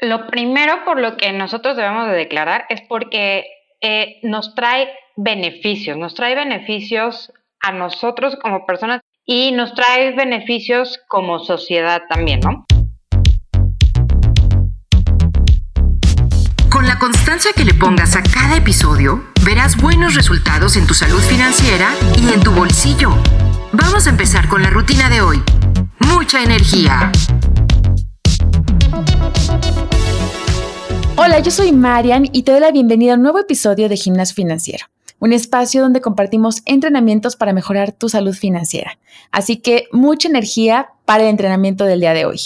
lo primero por lo que nosotros debemos de declarar es porque eh, nos trae beneficios, nos trae beneficios a nosotros como personas y nos trae beneficios como sociedad también, ¿no? Con la constancia que le pongas a cada episodio, verás buenos resultados en tu salud financiera y en tu bolsillo. Vamos a empezar con la rutina de hoy. Mucha energía. Hola, yo soy Marian y te doy la bienvenida a un nuevo episodio de Gimnasio Financiero, un espacio donde compartimos entrenamientos para mejorar tu salud financiera. Así que mucha energía para el entrenamiento del día de hoy.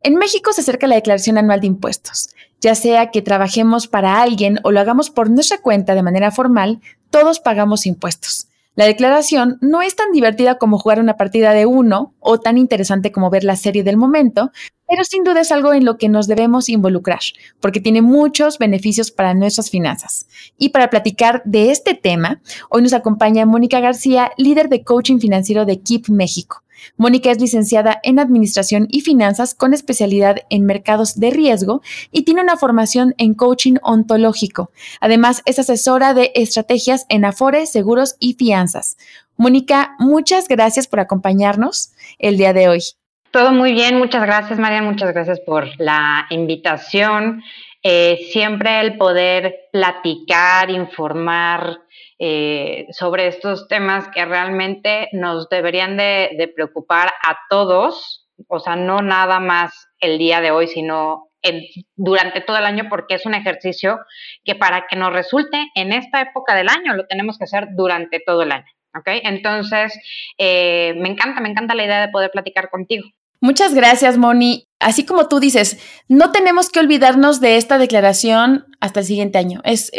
En México se acerca la declaración anual de impuestos. Ya sea que trabajemos para alguien o lo hagamos por nuestra cuenta de manera formal, todos pagamos impuestos. La declaración no es tan divertida como jugar una partida de uno o tan interesante como ver la serie del momento, pero sin duda es algo en lo que nos debemos involucrar, porque tiene muchos beneficios para nuestras finanzas. Y para platicar de este tema, hoy nos acompaña Mónica García, líder de coaching financiero de KIP México. Mónica es licenciada en Administración y Finanzas con especialidad en mercados de riesgo y tiene una formación en coaching ontológico. Además, es asesora de estrategias en Afore, seguros y fianzas. Mónica, muchas gracias por acompañarnos el día de hoy. Todo muy bien, muchas gracias María, muchas gracias por la invitación. Eh, siempre el poder platicar, informar, eh, sobre estos temas que realmente nos deberían de, preocupar a todos, o sea, no nada más el día de hoy, sino durante todo el año, porque es un ejercicio que para que nos resulte en esta época del año, lo tenemos que hacer durante todo el año. ¿Ok? Entonces, eh, me encanta, me encanta la idea de poder platicar contigo. Muchas gracias, Moni. Así como tú dices, no tenemos que olvidarnos de esta declaración hasta el siguiente año. Es,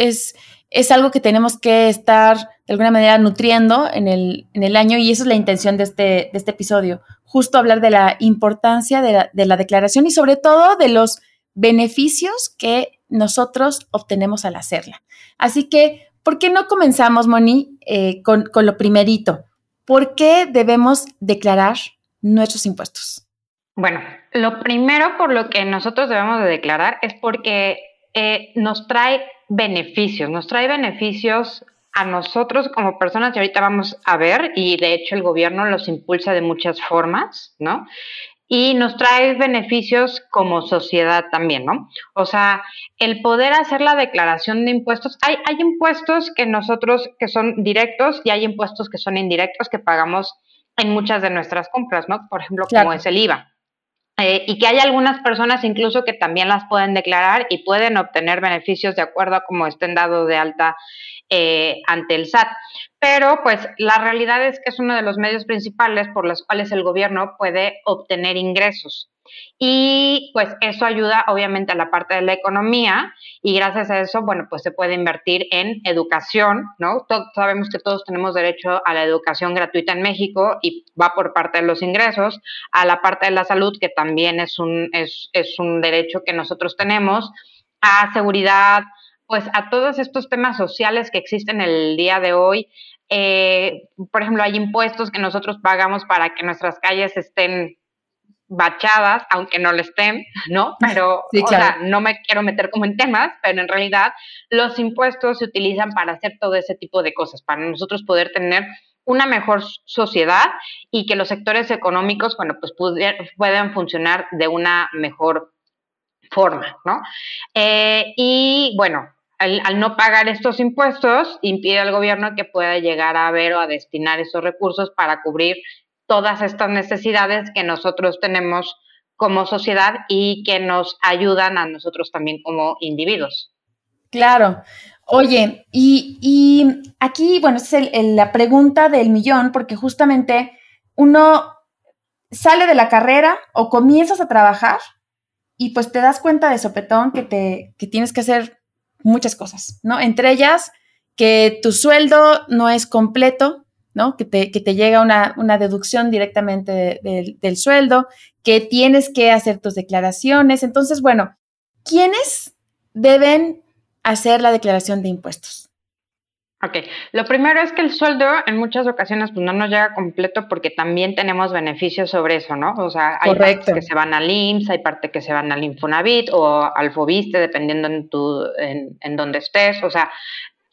algo que tenemos que estar de alguna manera nutriendo en el, año y esa es la intención de este, de este episodio, justo hablar de la importancia de la, de la declaración y sobre todo de los beneficios que nosotros obtenemos al hacerla. Así que, ¿por qué no comenzamos, Moni, eh, con lo primerito? ¿Por qué debemos declarar nuestros impuestos? Bueno, lo primero por lo que nosotros debemos de declarar es porque eh, nos trae beneficios, nos trae beneficios a nosotros como personas y ahorita vamos a ver, y de hecho el gobierno los impulsa de muchas formas, ¿no? Y nos trae beneficios como sociedad también, ¿no? O sea, el poder hacer la declaración de impuestos, hay, hay impuestos que nosotros, que son directos y hay impuestos que son indirectos que pagamos en muchas de nuestras compras, ¿no? Por ejemplo, como es el IVA. Eh, y que hay algunas personas incluso que también las pueden declarar y pueden obtener beneficios de acuerdo a cómo estén dados de alta eh, ante el SAT. Pero pues la realidad es que es uno de los medios principales por los cuales el gobierno puede obtener ingresos. Y pues eso ayuda obviamente a la parte de la economía y gracias a eso, bueno, pues se puede invertir en educación, ¿no? sabemos que todos tenemos derecho a la educación gratuita en México y va por parte de los ingresos, a la parte de la salud, que también es un, es, es un derecho que nosotros tenemos, a seguridad, pues a todos estos temas sociales que existen el día de hoy. Eh, por ejemplo, hay impuestos que nosotros pagamos para que nuestras calles estén bachadas, aunque no lo estén, ¿no? Pero, o sea, no me quiero meter como en temas, pero en realidad los impuestos se utilizan para hacer todo ese tipo de cosas, para nosotros poder tener una mejor sociedad y que los sectores económicos, bueno, pues puedan funcionar de una mejor forma, ¿no? Eh, y bueno, al, al, no pagar estos impuestos, impide al gobierno que pueda llegar a ver o a destinar esos recursos para cubrir todas estas necesidades que nosotros tenemos como sociedad y que nos ayudan a nosotros también como individuos. Claro. Oye, y, aquí, bueno, es la pregunta del millón, porque justamente uno sale de la carrera o comienzas a trabajar y pues te das cuenta de sopetón que, te, que tienes que hacer muchas cosas, ¿no? Entre ellas, que tu sueldo no es completo, ¿no? Que te, que te llega una, una deducción directamente del sueldo, que tienes que hacer tus declaraciones. Entonces, bueno, ¿quiénes deben hacer la declaración de impuestos? Ok, lo primero es que el sueldo en muchas ocasiones pues, no nos llega completo porque también tenemos beneficios sobre eso, ¿no? O sea, hay partes que se van al IMSS, hay partes que se van al Infonavit o al Fobiste, dependiendo en, tu, en, en donde estés, o sea,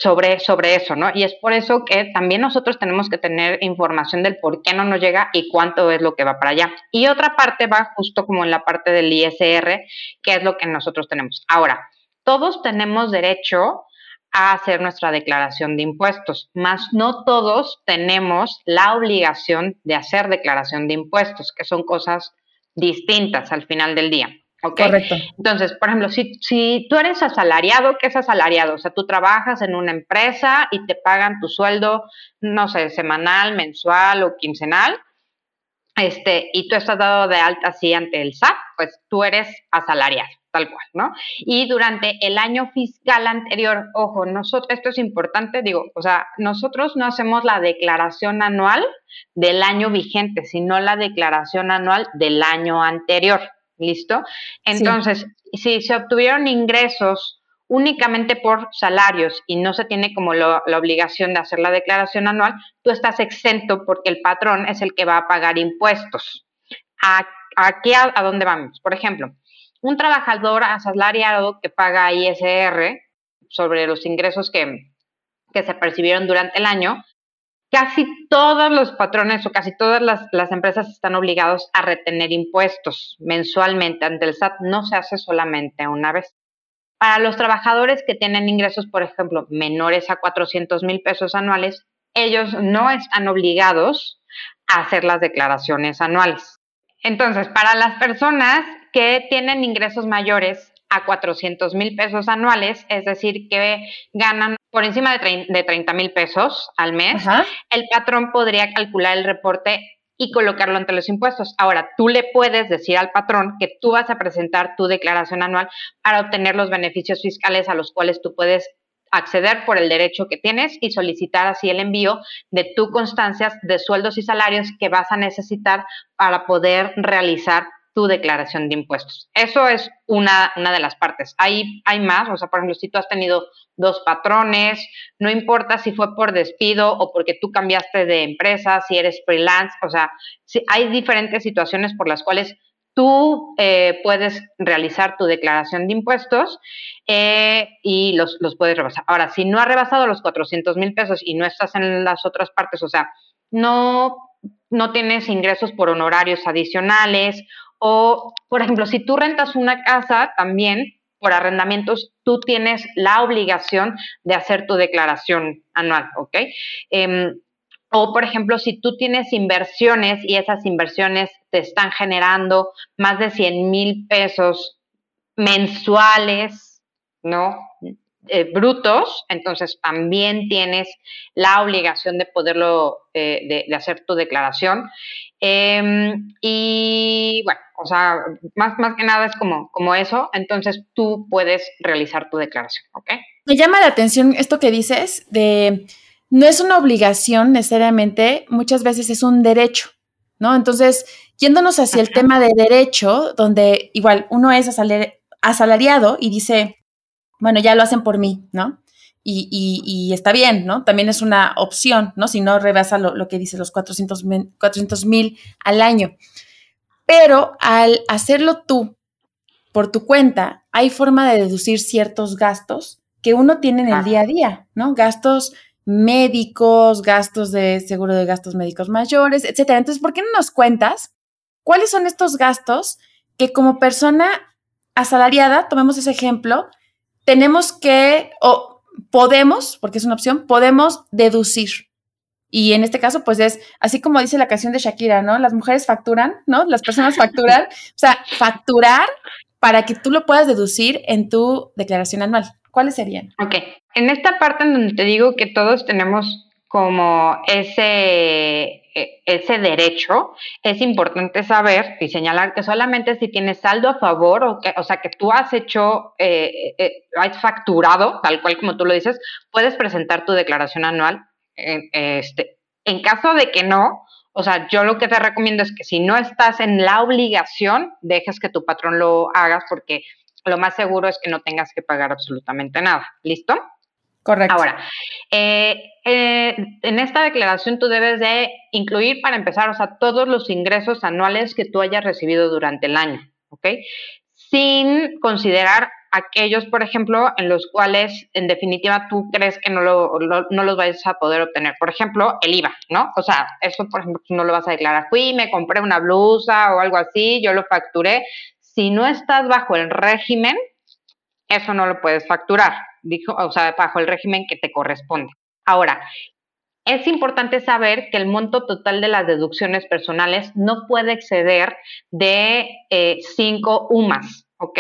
sobre, sobre eso, ¿no? Y es por eso que también nosotros tenemos que tener información del por qué no nos llega y cuánto es lo que va para allá. Y otra parte va justo como en la parte del ISR, que es lo que nosotros tenemos. Ahora, todos tenemos derecho a hacer nuestra declaración de impuestos, más no todos tenemos la obligación de hacer declaración de impuestos, que son cosas distintas al final del día. Correcto. Entonces, por ejemplo, si, si tú eres asalariado, ¿qué es asalariado? O sea, tú trabajas en una empresa y te pagan tu sueldo, no sé, semanal, mensual o quincenal, este, y tú estás dado de alta así ante el SAT, pues tú eres asalariado tal cual, ¿no? Y durante el año fiscal anterior, ojo, nosotros, esto es importante, digo, o sea, nosotros no hacemos la declaración anual del año vigente, sino la declaración anual del año anterior, ¿listo? Entonces, si se obtuvieron ingresos únicamente por salarios y no se tiene como la obligación de hacer la declaración anual, tú estás exento porque el patrón es el que va a pagar impuestos. ¿Aquí a, a dónde vamos? Por ejemplo, un trabajador asalariado que paga ISR sobre los ingresos que, que se percibieron durante el año, casi todos los patrones o casi todas las, empresas están obligados a retener impuestos mensualmente ante el SAT. No se hace solamente una vez. Para los trabajadores que tienen ingresos, por ejemplo, menores a 400 mil pesos anuales, ellos no están obligados a hacer las declaraciones anuales. Entonces, para las personas que tienen ingresos mayores a 400 mil pesos anuales, es decir, que ganan por encima de 30 mil pesos al mes, el patrón podría calcular el reporte y colocarlo ante los impuestos. Ahora, tú le puedes decir al patrón que tú vas a presentar tu declaración anual para obtener los beneficios fiscales a los cuales tú puedes acceder por el derecho que tienes y solicitar así el envío de tu constancias de sueldos y salarios que vas a necesitar para poder realizar tu declaración de impuestos. Eso es una, una de las partes. Hay, hay más, o sea, por ejemplo, si tú has tenido dos patrones, no importa si fue por despido o porque tú cambiaste de empresa, si eres freelance, o sea, hay diferentes situaciones por las cuales tú eh, puedes realizar tu declaración de impuestos eh, y los, los, puedes rebasar. Ahora, si no has rebasado los 400 mil pesos y no estás en las otras partes, o sea, no, no tienes ingresos por honorarios adicionales o, por ejemplo, si tú rentas una casa también por arrendamientos, tú tienes la obligación de hacer tu declaración anual, ¿ok? Em, o, por ejemplo, si tú tienes inversiones y esas inversiones te están generando más de 100 mil pesos mensuales, ¿no? Eh, brutos, entonces también tienes la obligación de poderlo, eh, de, hacer tu declaración. Em, y bueno, o sea, más, más que nada es como, como eso, entonces tú puedes realizar tu declaración, ¿ok? Me llama la atención esto que dices de no es una obligación necesariamente, muchas veces es un derecho, ¿no? Entonces, yéndonos hacia el tema de derecho, donde igual uno es asalariado y dice, bueno, ya lo hacen por mí, ¿no? Y, está bien, ¿no? También es una opción, ¿no? Si no rebasa lo, que dice los 400 mil al año. Pero al hacerlo tú por tu cuenta, hay forma de deducir ciertos gastos que uno tiene en el día a día, ¿no? Gastos médicos, gastos de seguro de gastos médicos mayores, etcétera. Entonces, ¿por qué no nos cuentas cuáles son estos gastos que como persona asalariada, tomemos ese ejemplo, tenemos que, o podemos, porque es una opción, podemos deducir? Y en este caso, pues es así como dice la canción de Shakira, ¿no? Las mujeres facturan, ¿no? Las personas facturan, o sea, facturar para que tú lo puedas deducir en tu declaración anual. ¿Cuáles serían? Ok, en esta parte en donde te digo que todos tenemos como ese, e, ese derecho, es importante saber y señalar que solamente si tienes saldo a favor, o, que, o sea, que tú has hecho, eh, eh, has facturado, tal cual como tú lo dices, puedes presentar tu declaración anual. este, en caso de que no, o sea, yo lo que te recomiendo es que si no estás en la obligación, dejes que tu patrón lo hagas porque lo más seguro es que no tengas que pagar absolutamente nada. ¿Listo? Correcto. Ahora, eh, eh, en esta declaración tú debes de incluir para empezar, o sea, todos los ingresos anuales que tú hayas recibido durante el año, ¿ok? Sin considerar aquellos, por ejemplo, en los cuales en definitiva tú crees que no, lo, los vais a poder obtener. Por ejemplo, el IVA, ¿no? O sea, eso, por ejemplo, no lo vas a declarar. Fui, me compré una blusa o algo así, yo lo facturé. Si no estás bajo el régimen, eso no lo puedes facturar, dijo, o sea, bajo el régimen que te corresponde. Ahora, es importante saber que el monto total de las deducciones personales no puede exceder de 5 eh, UMAS, ¿ok?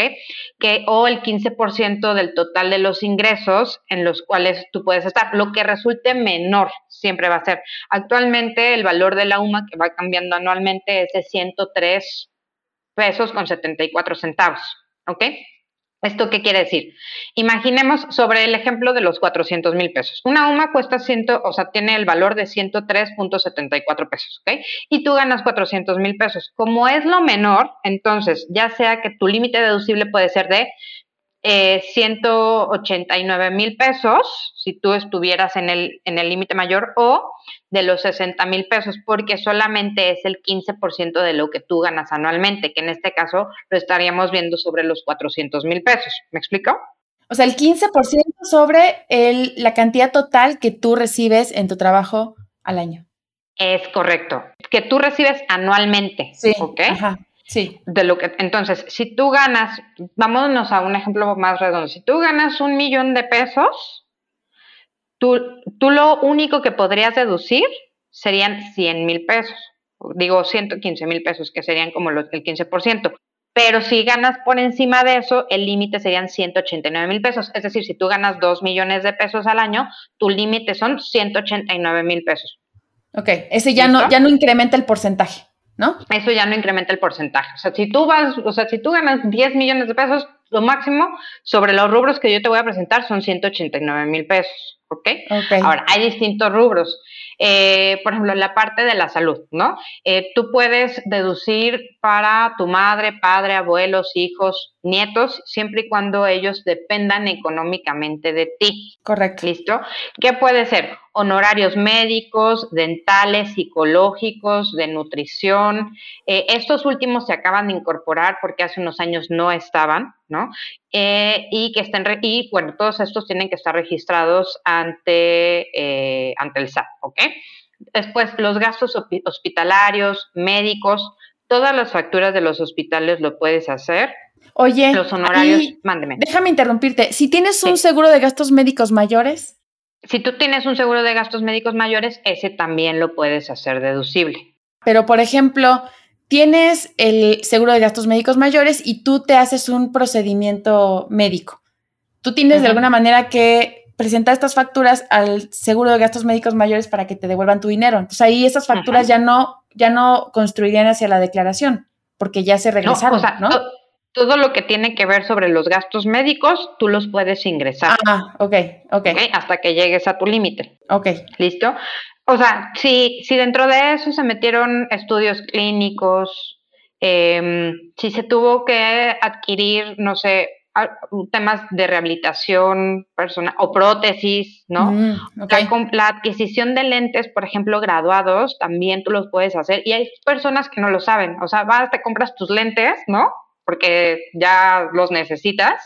Que, o el 15% del total de los ingresos en los cuales tú puedes estar. Lo que resulte menor siempre va a ser. Actualmente el valor de la UMA que va cambiando anualmente es de 103 pesos con 74 centavos, ¿ok? ¿Esto qué quiere decir? Imaginemos sobre el ejemplo de los 400 mil pesos. Una UMA cuesta 100, o sea, tiene el valor de 103.74 pesos, ¿ok? Y tú ganas 400 mil pesos. Como es lo menor, entonces, ya sea que tu límite deducible puede ser de eh, 189 mil pesos, si tú estuvieras en el en el límite mayor, o de los 60 mil pesos, porque solamente es el 15% de lo que tú ganas anualmente, que en este caso lo estaríamos viendo sobre los 400 mil pesos. ¿Me explico? O sea, el 15% sobre el, la cantidad total que tú recibes en tu trabajo al año. Es correcto. Que tú recibes anualmente. Sí. ¿Ok? Ajá. Sí. De lo que, entonces, si tú ganas, vámonos a un ejemplo más redondo, si tú ganas un millón de pesos, tú, tú lo único que podrías deducir serían 100 mil pesos, digo 115 mil pesos, que serían como los, el 15%. Pero si ganas por encima de eso, el límite serían 189 mil pesos. Es decir, si tú ganas 2 millones de pesos al año, tu límite son 189 mil pesos. Ok, ese ya no, ya no incrementa el porcentaje. ¿No? Eso ya no incrementa el porcentaje. O sea, si tú vas, o sea, si tú ganas 10 millones de pesos, lo máximo sobre los rubros que yo te voy a presentar son 189 mil pesos. ¿Ok? Ahora, hay distintos rubros. Eh, por ejemplo, la parte de la salud, ¿no? Eh, tú puedes deducir para tu madre, padre, abuelos, hijos, nietos, siempre y cuando ellos dependan económicamente de ti. Correcto. ¿Listo? ¿Qué puede ser? Honorarios médicos, dentales, psicológicos, de nutrición. Eh, estos últimos se acaban de incorporar porque hace unos años no estaban, ¿no? y que estén, y bueno, todos estos tienen que estar registrados ante, ante el SAT, ¿ok? Después, los gastos hospitalarios, médicos, todas las facturas de los hospitales lo puedes hacer. Oye, los honorarios, mándeme. Déjame interrumpirte. Si tienes un seguro de gastos médicos mayores. Si tú tienes un seguro de gastos médicos mayores, ese también lo puedes hacer deducible. Pero, por ejemplo, tienes el seguro de gastos médicos mayores y tú te haces un procedimiento médico. Tú tienes de alguna manera que presentar estas facturas al seguro de gastos médicos mayores para que te devuelvan tu dinero. Entonces ahí esas facturas ya no, ya no construirían hacia la declaración, porque ya se regresaron, ¿no? todo lo que tiene que ver sobre los gastos médicos, tú los puedes ingresar. Ah, ok, ok. hasta que llegues a tu límite. Ok. ¿Listo? O sea, si, si dentro de eso se metieron estudios clínicos, em, si se tuvo que adquirir, no sé, temas de rehabilitación personal o prótesis, ¿no? Mm, la, adquisición de lentes, por ejemplo, graduados, también tú los puedes hacer. Y hay personas que no lo saben. O sea, vas, te compras tus lentes, ¿no? Porque ya los necesitas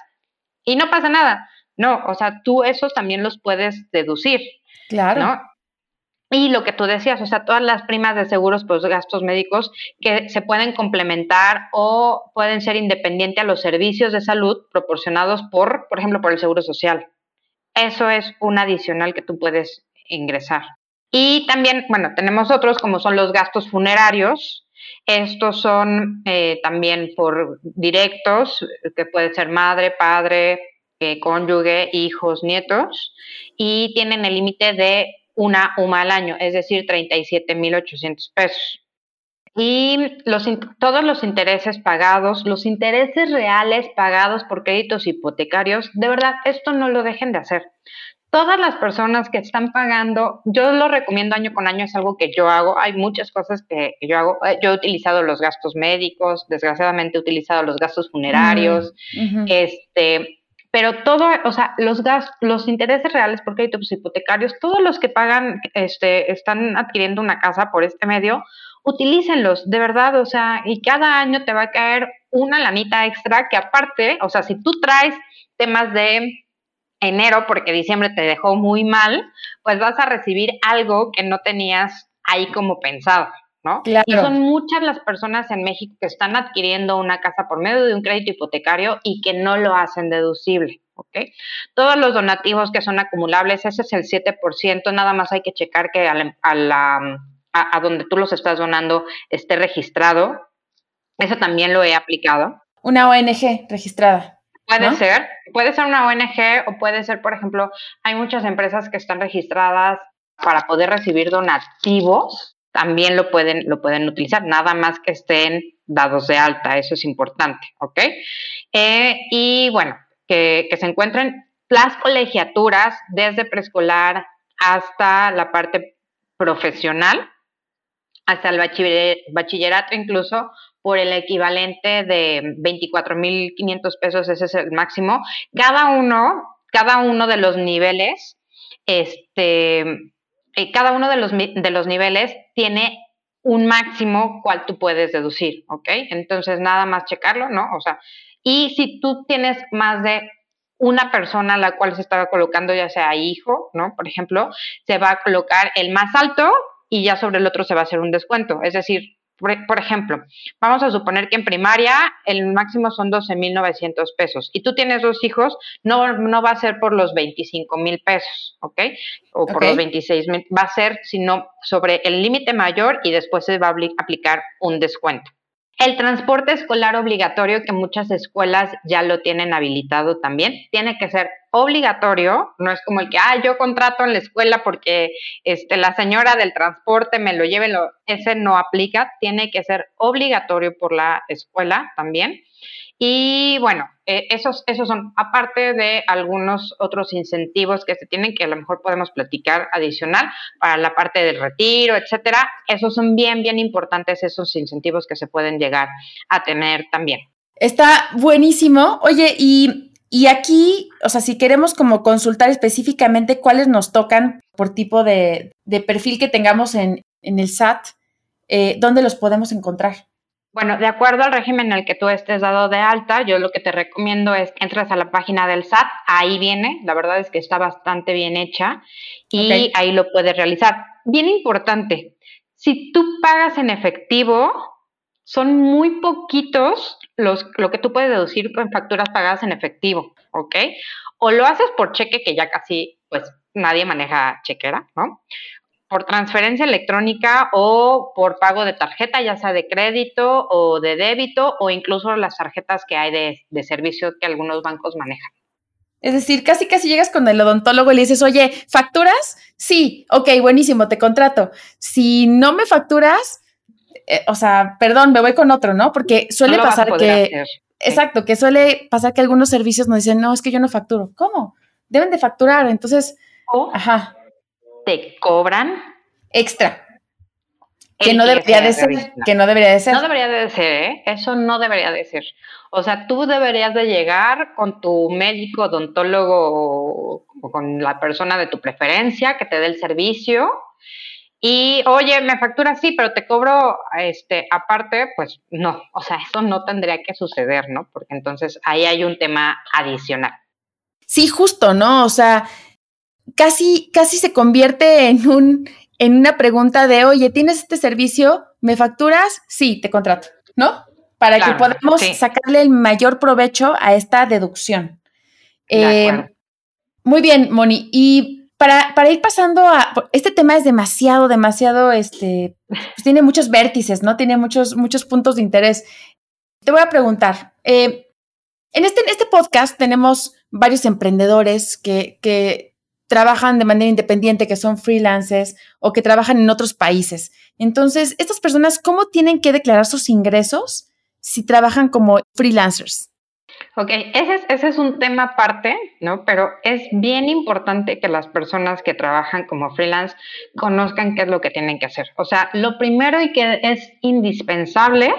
y no pasa nada. No, o sea, tú esos también los puedes deducir. Claro. ¿no? Y lo que tú decías, o sea, todas las primas de seguros por gastos médicos que se pueden complementar o pueden ser independientes a los servicios de salud proporcionados por, por ejemplo, por el Seguro Social. Eso es un adicional que tú puedes ingresar. Y también, bueno, tenemos otros como son los gastos funerarios. Estos son eh, también por directos, que puede ser madre, padre, eh, cónyuge, hijos, nietos, y tienen el límite de una UMA al año, es decir, 37.800 pesos. Y los, todos los intereses pagados, los intereses reales pagados por créditos hipotecarios, de verdad, esto no lo dejen de hacer. Todas las personas que están pagando, yo lo recomiendo año con año, es algo que yo hago. Hay muchas cosas que yo hago. Eh, yo he utilizado los gastos médicos, desgraciadamente he utilizado los gastos funerarios. Este, pero todo, o sea, los gastos, los intereses reales por créditos hipotecarios, todos los que pagan, este, están adquiriendo una casa por este medio, utilícenlos, de verdad, o sea, y cada año te va a caer una lanita extra que aparte, o sea, si tú traes temas de enero porque diciembre te dejó muy mal, pues vas a recibir algo que no tenías ahí como pensado. ¿No? Y son muchas las personas en México que están adquiriendo una casa por medio de un crédito hipotecario y que no lo hacen deducible, ¿ok? Todos los donativos que son acumulables, ese es el 7%, nada más hay que checar que a, la, a, donde tú los estás donando esté registrado. Eso también lo he aplicado. Una ONG registrada. Puede ser, puede ser una ONG o puede ser, por ejemplo, hay muchas empresas que están registradas para poder recibir donativos también lo pueden, lo pueden utilizar, nada más que estén dados de alta, eso es importante, ¿ok? Eh, y bueno, que, se encuentren las colegiaturas desde preescolar hasta la parte profesional, hasta el bachillerato incluso, por el equivalente de 24.500 pesos, ese es el máximo. Cada uno, cada uno de los niveles, este, eh, cada uno de los, de los niveles tiene un máximo cual tú puedes deducir, ¿ok? Entonces, nada más checarlo, ¿no? O sea, y si tú tienes más de una persona a la cual se estaba colocando, ya sea hijo, ¿no? Por ejemplo, se va a colocar el más alto y ya sobre el otro se va a hacer un descuento. Es decir, por, ejemplo, vamos a suponer que en primaria el máximo son 12.900 pesos y tú tienes dos hijos, no, no va a ser por los 25 mil pesos, ¿ok? O por los 26 mil, va a ser sino sobre el límite mayor y después se va a aplicar un descuento. El transporte escolar obligatorio, que muchas escuelas ya lo tienen habilitado también, tiene que ser obligatorio, no es como el que, ah, yo contrato en la escuela porque este, la señora del transporte me lo lleve, lo, ese no aplica, tiene que ser obligatorio por la escuela también. Y bueno, eh, esos, esos son, aparte de algunos otros incentivos que se tienen, que a lo mejor podemos platicar adicional para la parte del retiro, etcétera. Esos son bien, bien importantes, esos incentivos que se pueden llegar a tener también. Está buenísimo. Oye, y, y aquí, o sea, si queremos como consultar específicamente cuáles nos tocan por tipo de, perfil que tengamos en, en el SAT, eh, ¿dónde los podemos encontrar? Bueno, de acuerdo al régimen en el que tú estés dado de alta, yo lo que te recomiendo es que entres a la página del SAT, ahí viene, la verdad es que está bastante bien hecha y ahí lo puedes realizar. Bien importante, si tú pagas en efectivo, son muy poquitos los, lo que tú puedes deducir en facturas pagadas en efectivo, ¿ok? O lo haces por cheque, que ya casi, pues, nadie maneja chequera, ¿no? Por transferencia electrónica o por pago de tarjeta, ya sea de crédito o de débito o incluso las tarjetas que hay de, servicio que algunos bancos manejan. Es decir, casi casi llegas con el odontólogo y le dices, oye, ¿facturas? Sí, ok, buenísimo, te contrato. Si no me facturas, eh, o sea, perdón, me voy con otro, ¿no? Porque suele pasar que... Exacto, que suele pasar que algunos servicios nos dicen, no, es que yo no facturo. ¿Cómo? Deben de facturar. Entonces, ajá te cobran extra. Que no debería de ser, que no debería de ser. No debería de ser, ¿eh? Eso no debería de ser. O sea, tú deberías de llegar con tu médico, odontólogo o con la persona de tu preferencia que te dé el servicio y, oye, me factura sí, pero te cobro este aparte, pues no, o sea, eso no tendría que suceder, ¿no? Porque entonces ahí hay un tema adicional. Sí, justo, ¿no? O sea, casi, casi se convierte en, un, en una pregunta de, oye, ¿tienes este servicio? ¿Me facturas? Sí, te contrato, ¿no? Para que podamos sacarle el mayor provecho a esta deducción. Eh, muy bien, Moni. Y para, para, ir pasando a. Este tema es demasiado, demasiado. Este, pues tiene muchos vértices, ¿no? Tiene muchos, muchos puntos de interés. Te voy a preguntar. Eh, en, este, en este podcast tenemos varios emprendedores que, que trabajan de manera independiente, que son freelancers o que trabajan en otros países. Entonces, estas personas, ¿cómo tienen que declarar sus ingresos si trabajan como freelancers? Ok, ese es, ese es un tema aparte, ¿no? Pero es bien importante que las personas que trabajan como freelance conozcan qué es lo que tienen que hacer. O sea, lo primero y que es indispensable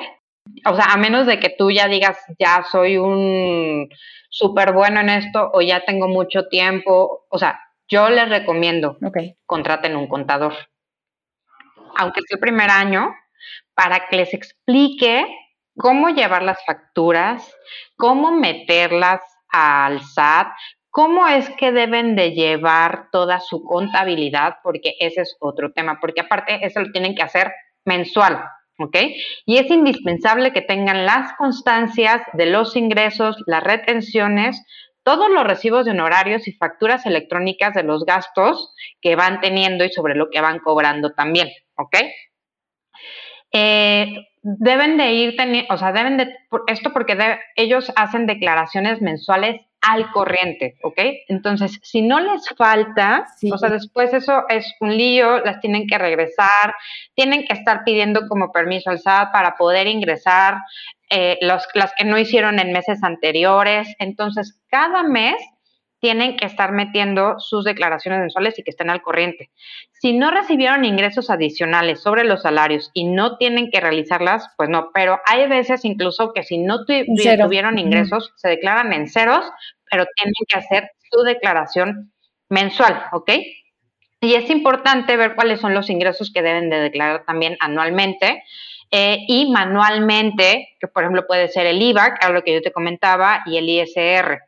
O sea, a menos de que tú ya digas, ya soy un súper bueno en esto o ya tengo mucho tiempo. O sea, yo les recomiendo, okay. contraten un contador. Aunque sea el primer año, para que les explique cómo llevar las facturas, cómo meterlas al SAT, cómo es que deben de llevar toda su contabilidad, porque ese es otro tema, porque aparte eso lo tienen que hacer mensual, ¿ok? Y es indispensable que tengan las constancias de los ingresos, las retenciones, todos los recibos de honorarios y facturas electrónicas de los gastos que van teniendo y sobre lo que van cobrando también, ¿ok? Eh, deben de ir teniendo, o sea, deben de, esto porque ellos hacen declaraciones mensuales al corriente, ¿ok? Entonces, si no les falta, o sea, después eso es un lío, las tienen que regresar, tienen que estar pidiendo como permiso al SAT para poder ingresar eh, los, las que no hicieron en meses anteriores. Entonces, cada mes tienen que estar metiendo sus declaraciones mensuales y que estén al corriente. Si no recibieron ingresos adicionales sobre los salarios y no tienen que realizarlas, pues no, pero hay veces incluso que si no tuvieron ingresos, se declaran en ceros, pero tienen que hacer su declaración mensual, ¿ok? Y es importante ver cuáles son los ingresos que deben de declarar también anualmente. Eh, y manualmente, que por ejemplo puede ser el IVA, que es lo que yo te comentaba, y el ISR.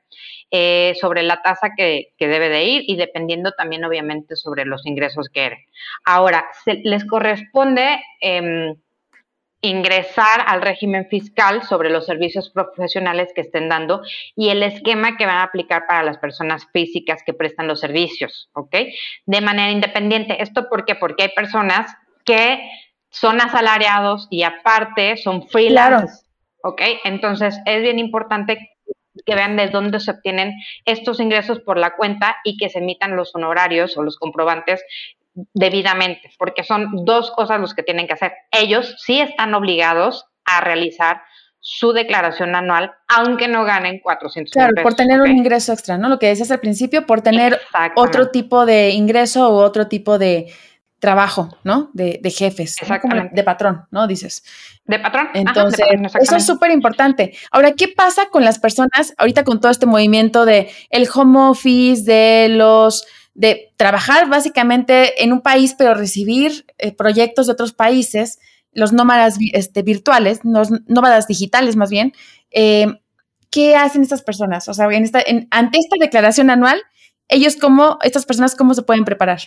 Eh, sobre la tasa que, debe de ir y dependiendo también obviamente sobre los ingresos que eres. Ahora, les corresponde em, ingresar al régimen fiscal sobre los servicios profesionales que estén dando y el esquema que van a aplicar para las personas físicas que prestan los servicios, ¿ok? De manera independiente. ¿Esto por qué? Porque hay personas que son asalariados y aparte son freelancers, ¿ok? Entonces es bien importante que vean de dónde se obtienen estos ingresos por la cuenta y que se emitan los honorarios o los comprobantes debidamente, porque son dos cosas los que tienen que hacer. Ellos sí están obligados a realizar su declaración anual, aunque no ganen 400 Claro, por tener un ingreso extra, ¿no? Lo que decías al principio, por tener otro tipo de ingreso o otro tipo de, trabajo, ¿no? De, de jefes, de patrón, ¿no? Dices. De patrón. Entonces, eso es súper importante. Ahora, ¿qué pasa con las personas ahorita con todo este movimiento de el home office, de los de trabajar básicamente en un país, pero recibir eh, proyectos de otros países, los nómadas este, virtuales, los nómadas digitales más bien, eh, ¿qué hacen estas personas? O sea, en esta, ante esta declaración anual, ellos cómo, estas personas, ¿cómo se pueden preparar?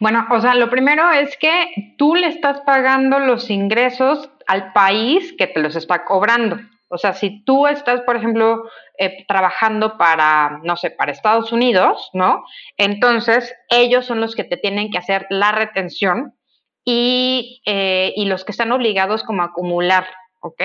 Bueno, o sea, lo primero es que tú le estás pagando los ingresos al país que te los está cobrando. O sea, si tú estás, por ejemplo, eh, trabajando para, no sé, para Estados Unidos, ¿no? Entonces, ellos son los que te tienen que hacer la retención y, eh, y los que están obligados como a acumular, ¿ok?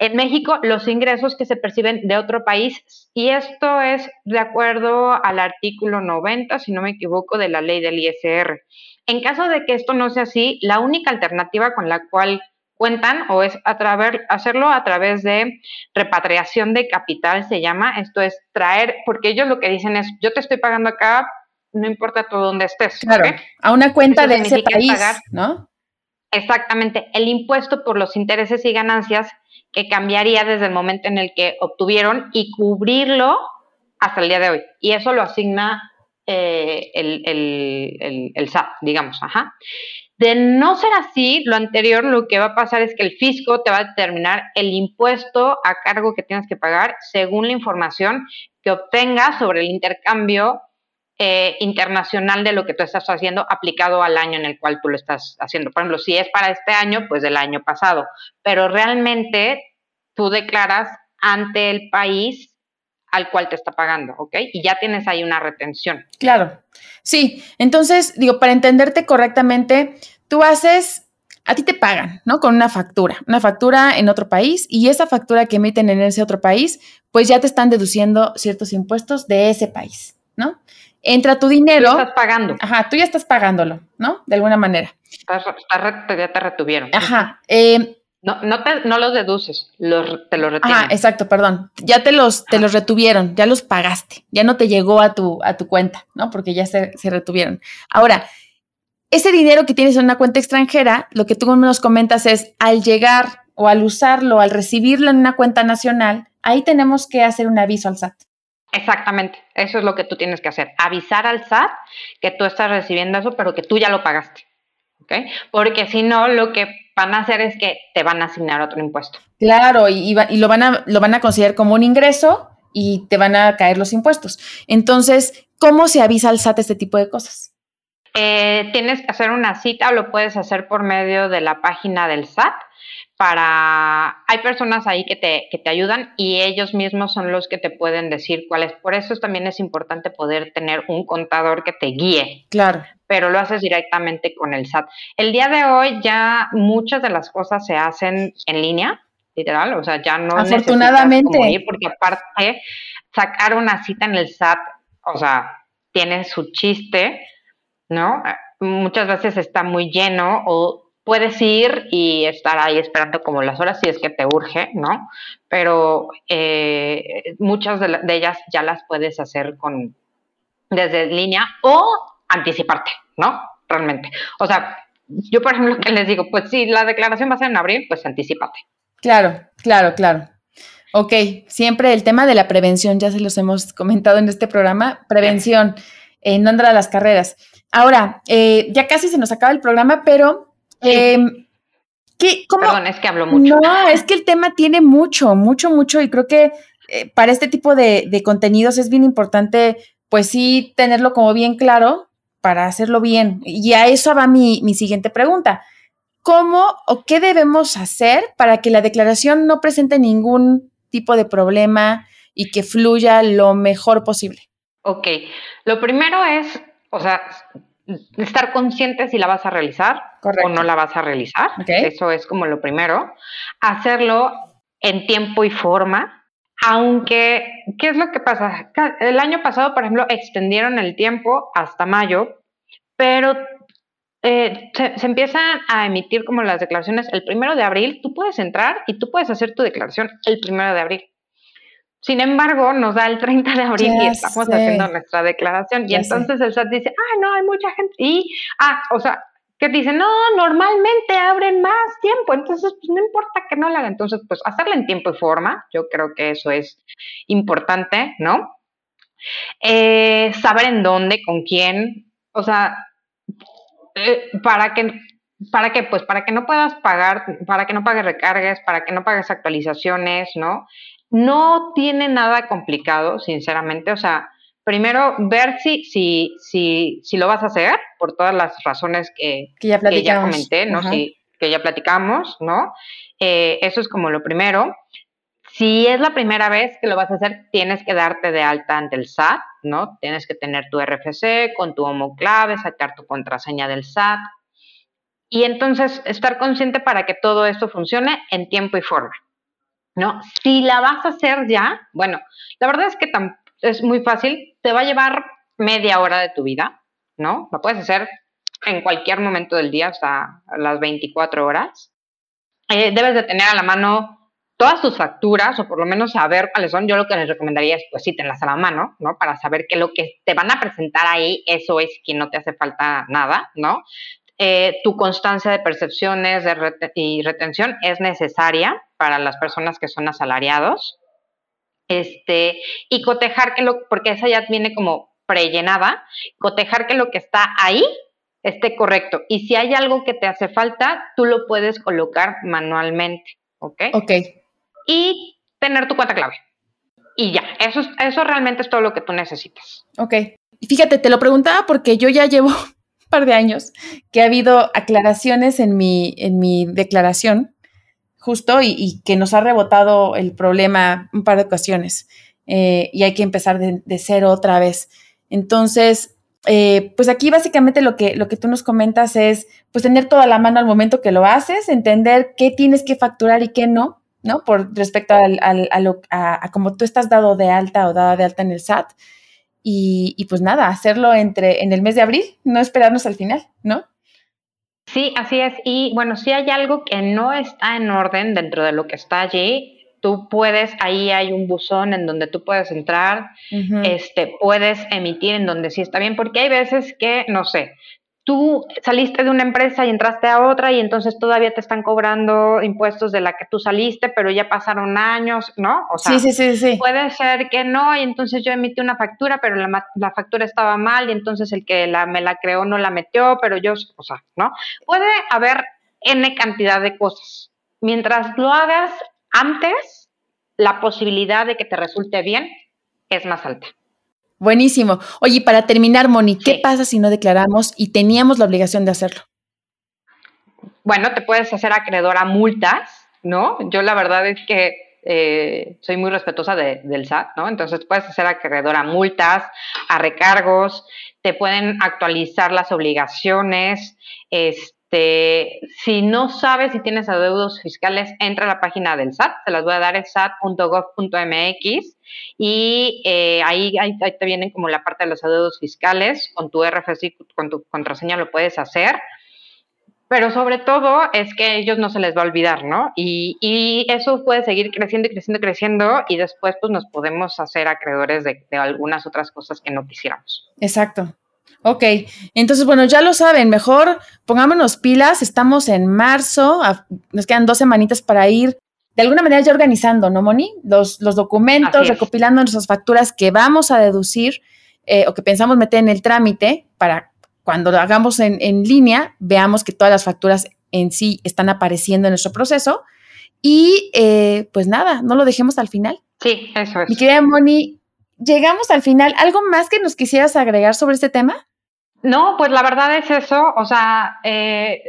En México, los ingresos que se perciben de otro país, y esto es de acuerdo al artículo 90, si no me equivoco, de la ley del ISR. En caso de que esto no sea así, la única alternativa con la cual cuentan o es a través, hacerlo a través de repatriación de capital, se llama, esto es traer, porque ellos lo que dicen es, yo te estoy pagando acá, no importa tú dónde estés. Claro, a una cuenta de ese país, ¿no? Exactamente, el impuesto por los intereses y ganancias que cambiaría desde el momento en el que obtuvieron y cubrirlo hasta el día de hoy. Y eso lo asigna eh, el, el, el, SAT, digamos. Ajá. De no ser así, lo anterior lo que va a pasar es que el fisco te va a determinar el impuesto a cargo que tienes que pagar según la información que obtengas sobre el intercambio eh, internacional de lo que tú estás haciendo aplicado al año en el cual tú lo estás haciendo. Por ejemplo, si es para este año, pues del año pasado, pero realmente tú declaras ante el país al cual te está pagando, ¿ok? Y ya tienes ahí una retención. Claro, sí. Entonces, digo, para entenderte correctamente, tú haces, a ti te pagan, ¿no? Con una factura, una factura en otro país y esa factura que emiten en ese otro país, pues ya te están deduciendo ciertos impuestos de ese país, ¿no? entra tu dinero. Tú estás pagando. Ajá, tú ya estás pagándolo, ¿no? De alguna manera. ya te retuvieron. Ajá. Eh, no, no, te, no los deduces, los, te los retienen. Ah, exacto, perdón. Ya te los, te los retuvieron, ya los pagaste, ya no te llegó a tu, a tu cuenta, ¿no? Porque ya se, se retuvieron. Ahora, ese dinero que tienes en una cuenta extranjera, lo que tú nos comentas es, al llegar o al usarlo, al recibirlo en una cuenta nacional, ahí tenemos que hacer un aviso al SAT. Exactamente, eso es lo que tú tienes que hacer, avisar al SAT que tú estás recibiendo eso, pero que tú ya lo pagaste. ¿ok? Porque si no, lo que van a hacer es que te van a asignar otro impuesto. Claro, y, y, lo, van a, lo van a considerar como un ingreso y te van a caer los impuestos. Entonces, ¿cómo se avisa al SAT este tipo de cosas? Eh, tienes que hacer una cita o lo puedes hacer por medio de la página del SAT. Para, hay personas ahí que te, que te ayudan y ellos mismos son los que te pueden decir cuáles. Por eso también es importante poder tener un contador que te guíe. Claro. Pero lo haces directamente con el SAT. El día de hoy ya muchas de las cosas se hacen en línea, literal, o sea, ya no Afortunadamente. Ir porque aparte sacar una cita en el SAT, o sea, tiene su chiste ¿no? Muchas veces está muy lleno o puedes ir y estar ahí esperando como las horas si es que te urge, ¿no? Pero eh, muchas de, ellas ya las puedes hacer con desde línea o anticiparte, ¿no? Realmente. O sea, yo por ejemplo que les digo, pues si la declaración va a ser en abril, pues anticipate. Claro, claro, claro. Ok, siempre el tema de la prevención, ya se los hemos comentado en este programa, prevención, eh, no andar a las carreras. Ahora, eh, ya casi se nos acaba el programa, pero... Eh, ¿qué, cómo? Perdón, es que hablo mucho. No, es que el tema tiene mucho, mucho, mucho y creo que eh, para este tipo de, de, contenidos es bien importante, pues sí, tenerlo como bien claro para hacerlo bien. Y a eso va mi, mi siguiente pregunta. ¿Cómo o qué debemos hacer para que la declaración no presente ningún tipo de problema y que fluya lo mejor posible? Ok, lo primero es o sea, estar consciente si la vas a realizar o no la vas a realizar. Eso es como lo primero. Hacerlo en tiempo y forma. Aunque, ¿qué es lo que pasa? El año pasado, por ejemplo, extendieron el tiempo hasta mayo, pero eh, se, se, empiezan a emitir como las declaraciones el primero de abril. Tú puedes entrar y tú puedes hacer tu declaración el primero de abril. Sin embargo, nos da el 30 de abril y estamos haciendo nuestra declaración. y entonces el SAT dice, ah, no, hay mucha gente. Y, ah, o sea, que dice, no, normalmente abren más tiempo, entonces pues no importa que no la hagan. Entonces, pues hacerla en tiempo y forma, yo creo que eso es importante, ¿no? Eh, saber en dónde, con quién, o sea, eh, para que ¿Para qué? Pues para que no puedas pagar, para que no pagues recargas, para que no pagues actualizaciones, ¿no? No tiene nada complicado, sinceramente. O sea, primero ver si, si, si, si lo vas a hacer, por todas las razones que, que, ya, comenté, ¿no? que ya platicamos, ¿no? Eh, eso es como lo primero. Si es la primera vez que lo vas a hacer, tienes que darte de alta ante el SAT, ¿no? Tienes que tener tu RFC con tu homoclave, sacar tu contraseña del SAT. Y entonces estar consciente para que todo esto funcione en tiempo y forma. ¿No? Si la vas a hacer ya, bueno, la verdad es que es muy fácil, te va a llevar media hora de tu vida, ¿no? La puedes hacer en cualquier momento del día, hasta las 24 horas. Eh, debes de tener a la mano todas tus facturas, o por lo menos saber cuáles son. Yo lo que les recomendaría es, pues sí, tenlas a la mano, ¿no? Para saber que lo que te van a presentar ahí, eso es que no te hace falta nada, ¿no? Eh, tu constancia de percepciones y retención es necesaria para las personas que son asalariados. Este, y cotejar que lo, porque esa ya viene como prellenada, cotejar que lo que está ahí esté correcto. Y si hay algo que te hace falta, tú lo puedes colocar manualmente, ¿ok? Ok. Y tener tu cuenta clave. Y ya, eso, eso realmente es todo lo que tú necesitas. Ok. Fíjate, te lo preguntaba porque yo ya llevo par de años que ha habido aclaraciones en mi, en mi declaración, justo, y, que nos ha rebotado el problema un par de ocasiones. Eh, y hay que empezar de, cero otra vez. Entonces, eh, pues aquí básicamente lo que, lo que tú nos comentas es, pues tener toda la mano al momento que lo haces, entender qué tienes que facturar y qué no, ¿no? Por respecto al, a, lo, a, a cómo tú estás dado de alta o dada de alta en el SAT. Y, pues nada, hacerlo entre en el mes de abril, no esperarnos al final, ¿no? Sí, así es. Y bueno, si hay algo que no está en orden dentro de lo que está allí, tú puedes, ahí hay un buzón en donde tú puedes entrar, este, puedes emitir en donde sí está bien, porque hay veces que, no sé, tú saliste de una empresa y entraste a otra y entonces todavía te están cobrando impuestos de la que tú saliste, pero ya pasaron años, ¿no? O sea, sí, sí, sí, puede ser que no y entonces yo emití una factura, pero la, la factura estaba mal y entonces el que la, me la creó no la metió, pero yo, o sea, ¿no? Puede haber N cantidad de cosas. Mientras lo hagas antes, la posibilidad de que te resulte bien es más alta. Buenísimo. Oye, para terminar, Moni, ¿qué pasa si no declaramos y teníamos la obligación de hacerlo? Bueno, te puedes hacer acreedor a multas, ¿no? Yo la verdad es que eh, soy muy respetuosa del SAT, ¿no? Entonces puedes hacer acreedor a multas, a recargos, te pueden actualizar las obligaciones, este este, si no sabes si tienes adeudos fiscales, entra a la página del SAT, te las voy a dar, es sat.gov.mx y eh, ahí, te vienen como la parte de los adeudos fiscales, con tu RFC, con tu contraseña lo puedes hacer, pero sobre todo es que a ellos no se les va a olvidar, ¿no? Y, y eso puede seguir creciendo y creciendo y creciendo y después pues nos podemos hacer acreedores de, de algunas otras cosas que no quisiéramos. Exacto. Ok, entonces bueno, ya lo saben, mejor pongámonos pilas, estamos en marzo, nos quedan dos semanitas para ir de alguna manera ya organizando, ¿no, Moni? Los, los documentos, recopilando nuestras facturas que vamos a deducir eh, o que pensamos meter en el trámite para cuando lo hagamos en, en, línea, veamos que todas las facturas en sí están apareciendo en nuestro proceso. Y eh, pues nada, no lo dejemos al final. Sí, eso es. Mi querida Moni, llegamos al final. ¿Algo más que nos quisieras agregar sobre este tema? No, pues la verdad es eso, o sea, eh,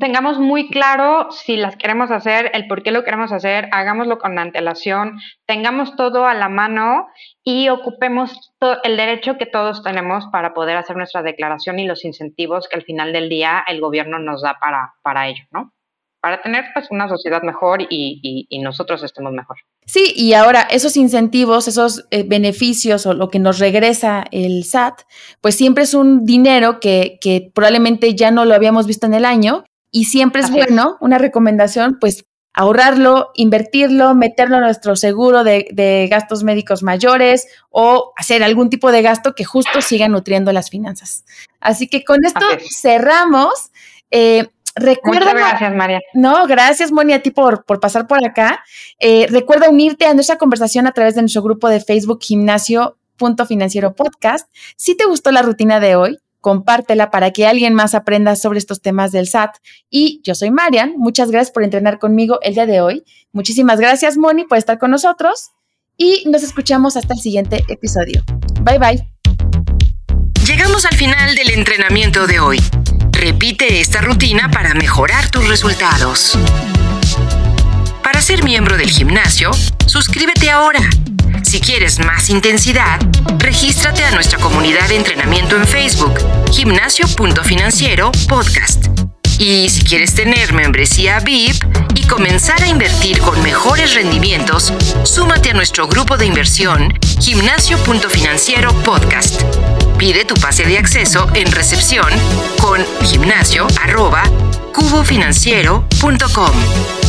tengamos muy claro si las queremos hacer, el por qué lo queremos hacer, hagámoslo con antelación, tengamos todo a la mano y ocupemos el derecho que todos tenemos para poder hacer nuestra declaración y los incentivos que al final del día el gobierno nos da para, para ello, ¿no? Para tener pues una sociedad mejor y, y nosotros estemos mejor. Sí, y ahora esos incentivos, esos eh, beneficios o lo que nos regresa el SAT, pues siempre es un dinero que, que probablemente ya no lo habíamos visto en el año y siempre es bueno, una recomendación, pues ahorrarlo, invertirlo, meterlo en nuestro seguro de, de, gastos médicos mayores o hacer algún tipo de gasto que justo siga nutriendo las finanzas. Así que con esto cerramos. Eh, Recuerda, Muchas gracias, María. No, gracias, Moni, a ti por, por pasar por acá. Eh, recuerda unirte a nuestra conversación a través de nuestro grupo de Facebook Gimnasio Punto Financiero Podcast. Si te gustó la rutina de hoy, compártela para que alguien más aprenda sobre estos temas del SAT. Y yo soy Marian, muchas gracias por entrenar conmigo el día de hoy. Muchísimas gracias, Moni, por estar con nosotros y nos escuchamos hasta el siguiente episodio. Bye bye. Llegamos al final del entrenamiento de hoy. Repite esta rutina para mejorar tus resultados. Para ser miembro del gimnasio, suscríbete ahora. Si quieres más intensidad, regístrate a nuestra comunidad de entrenamiento en Facebook, gimnasio.financiero podcast. Y si quieres tener membresía VIP y comenzar a invertir con mejores rendimientos, súmate a nuestro grupo de inversión, gimnasio.financiero podcast. Pide tu pase de acceso en recepción con gimnasio arroba cubofinanciero.com.